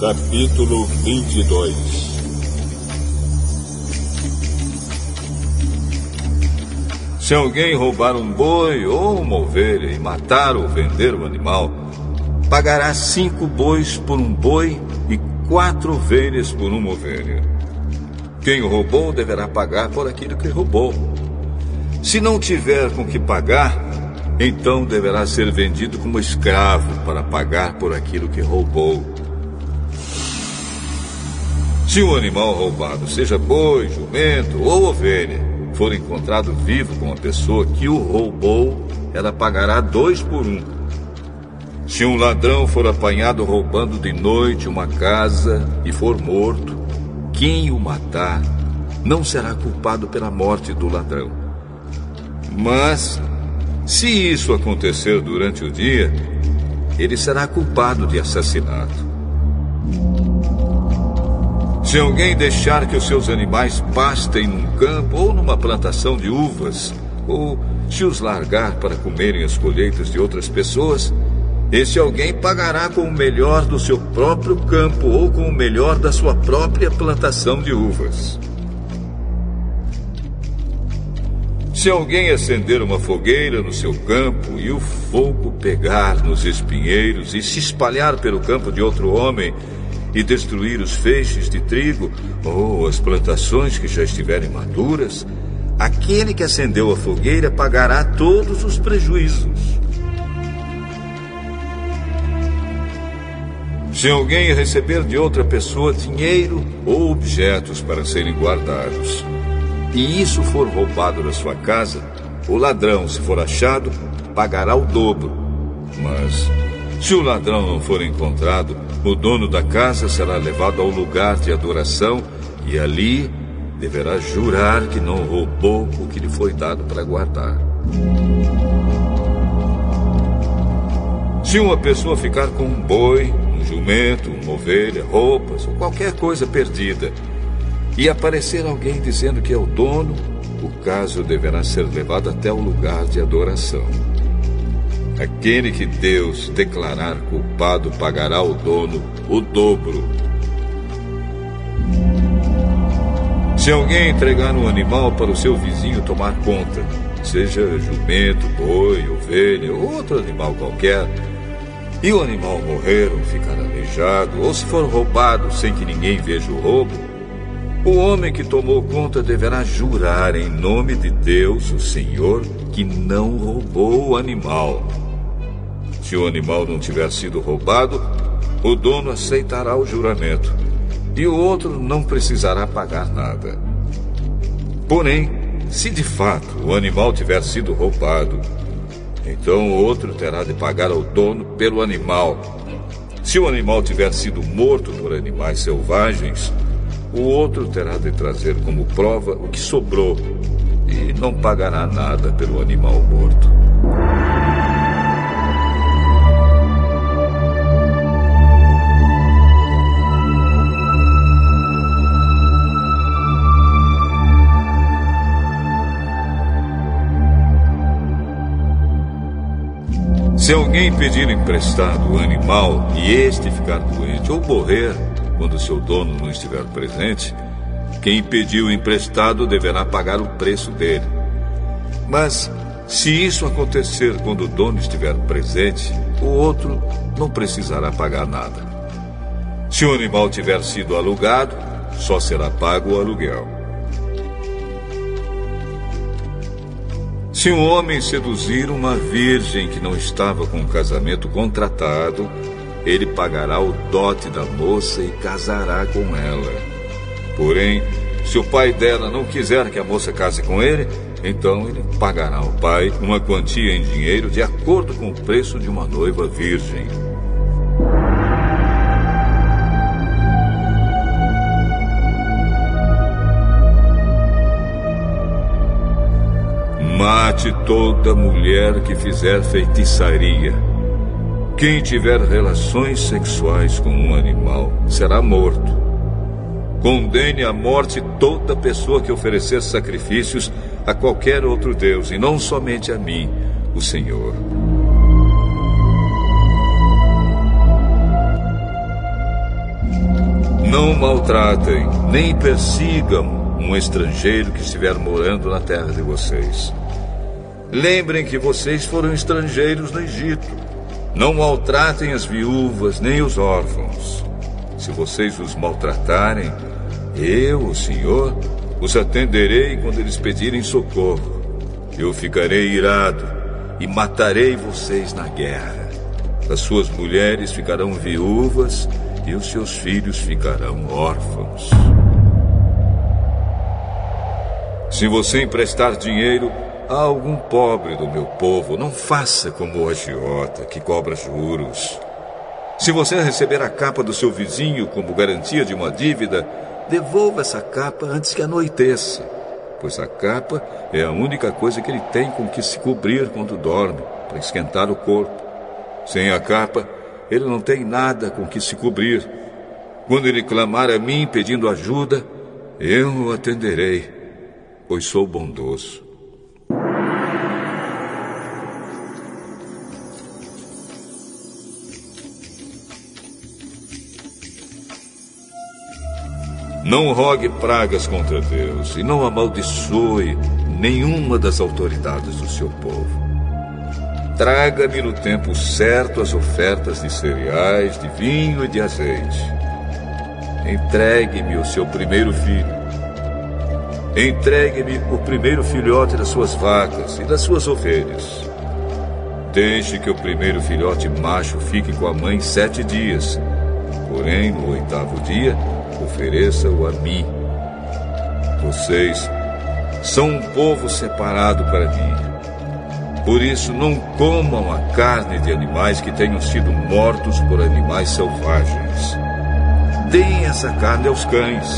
Capítulo 22 Se alguém roubar um boi ou uma ovelha e matar ou vender o animal, pagará cinco bois por um boi e quatro ovelhas por uma ovelha. Quem roubou deverá pagar por aquilo que roubou. Se não tiver com que pagar, então deverá ser vendido como escravo para pagar por aquilo que roubou. Se um animal roubado, seja boi, jumento ou ovelha, for encontrado vivo com a pessoa que o roubou, ela pagará dois por um. Se um ladrão for apanhado roubando de noite uma casa e for morto, quem o matar não será culpado pela morte do ladrão. Mas, se isso acontecer durante o dia, ele será culpado de assassinato. Se alguém deixar que os seus animais pastem num campo ou numa plantação de uvas, ou se os largar para comerem as colheitas de outras pessoas, esse alguém pagará com o melhor do seu próprio campo ou com o melhor da sua própria plantação de uvas. Se alguém acender uma fogueira no seu campo e o fogo pegar nos espinheiros e se espalhar pelo campo de outro homem, e destruir os feixes de trigo ou as plantações que já estiverem maduras, aquele que acendeu a fogueira pagará todos os prejuízos. Se alguém receber de outra pessoa dinheiro ou objetos para serem guardados, e isso for roubado da sua casa, o ladrão, se for achado, pagará o dobro. Mas se o ladrão não for encontrado, o dono da casa será levado ao lugar de adoração e ali deverá jurar que não roubou o que lhe foi dado para guardar. Se uma pessoa ficar com um boi, um jumento, uma ovelha, roupas ou qualquer coisa perdida, e aparecer alguém dizendo que é o dono, o caso deverá ser levado até o lugar de adoração. Aquele que Deus declarar culpado pagará ao dono o dobro. Se alguém entregar um animal para o seu vizinho tomar conta, seja jumento, boi, ovelha ou outro animal qualquer, e o animal morrer ou ficar aleijado, ou se for roubado sem que ninguém veja o roubo, o homem que tomou conta deverá jurar em nome de Deus, o Senhor, que não roubou o animal. Se o animal não tiver sido roubado, o dono aceitará o juramento e o outro não precisará pagar nada. Porém, se de fato o animal tiver sido roubado, então o outro terá de pagar ao dono pelo animal. Se o animal tiver sido morto por animais selvagens, o outro terá de trazer como prova o que sobrou e não pagará nada pelo animal morto. Se alguém pedir emprestado o animal e este ficar doente ou morrer quando seu dono não estiver presente, quem pediu emprestado deverá pagar o preço dele. Mas se isso acontecer quando o dono estiver presente, o outro não precisará pagar nada. Se o animal tiver sido alugado, só será pago o aluguel. Se um homem seduzir uma virgem que não estava com o casamento contratado, ele pagará o dote da moça e casará com ela. Porém, se o pai dela não quiser que a moça case com ele, então ele pagará ao pai uma quantia em dinheiro de acordo com o preço de uma noiva virgem. Mate toda mulher que fizer feitiçaria. Quem tiver relações sexuais com um animal será morto. Condene à morte toda pessoa que oferecer sacrifícios a qualquer outro Deus, e não somente a mim, o Senhor. maltratem, nem persigam um estrangeiro que estiver morando na terra de vocês. Lembrem que vocês foram estrangeiros no Egito. Não maltratem as viúvas nem os órfãos. Se vocês os maltratarem, eu, o Senhor, os atenderei quando eles pedirem socorro. Eu ficarei irado e matarei vocês na guerra. As suas mulheres ficarão viúvas e os seus filhos ficarão órfãos. Se você emprestar dinheiro a algum pobre do meu povo, não faça como o agiota que cobra juros. Se você receber a capa do seu vizinho como garantia de uma dívida, devolva essa capa antes que anoiteça, pois a capa é a única coisa que ele tem com que se cobrir quando dorme, para esquentar o corpo. Sem a capa, ele não tem nada com que se cobrir. Quando ele clamar a mim pedindo ajuda, eu o atenderei, pois sou bondoso. Não rogue pragas contra Deus e não amaldiçoe nenhuma das autoridades do seu povo. Traga-me no tempo certo as ofertas de cereais, de vinho e de azeite. Entregue-me o seu primeiro filho. Entregue-me o primeiro filhote das suas vacas e das suas ovelhas. Deixe que o primeiro filhote macho fique com a mãe sete dias. Porém, no oitavo dia, ofereça-o a mim. Vocês são um povo separado para mim. Por isso, não comam a carne de animais que tenham sido mortos por animais selvagens. Deem essa carne aos cães.